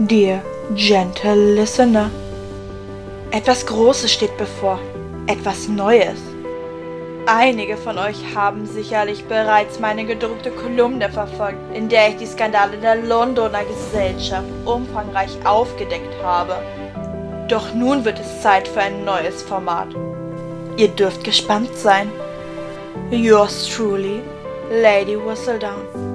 Dear gentle listener. Etwas Großes steht bevor, etwas Neues. Einige von euch haben sicherlich bereits meine gedruckte Kolumne verfolgt, in der ich die Skandale der Londoner Gesellschaft umfangreich aufgedeckt habe. Doch nun wird es Zeit für ein neues Format. Ihr dürft gespannt sein. Yours truly, Lady Whistledown.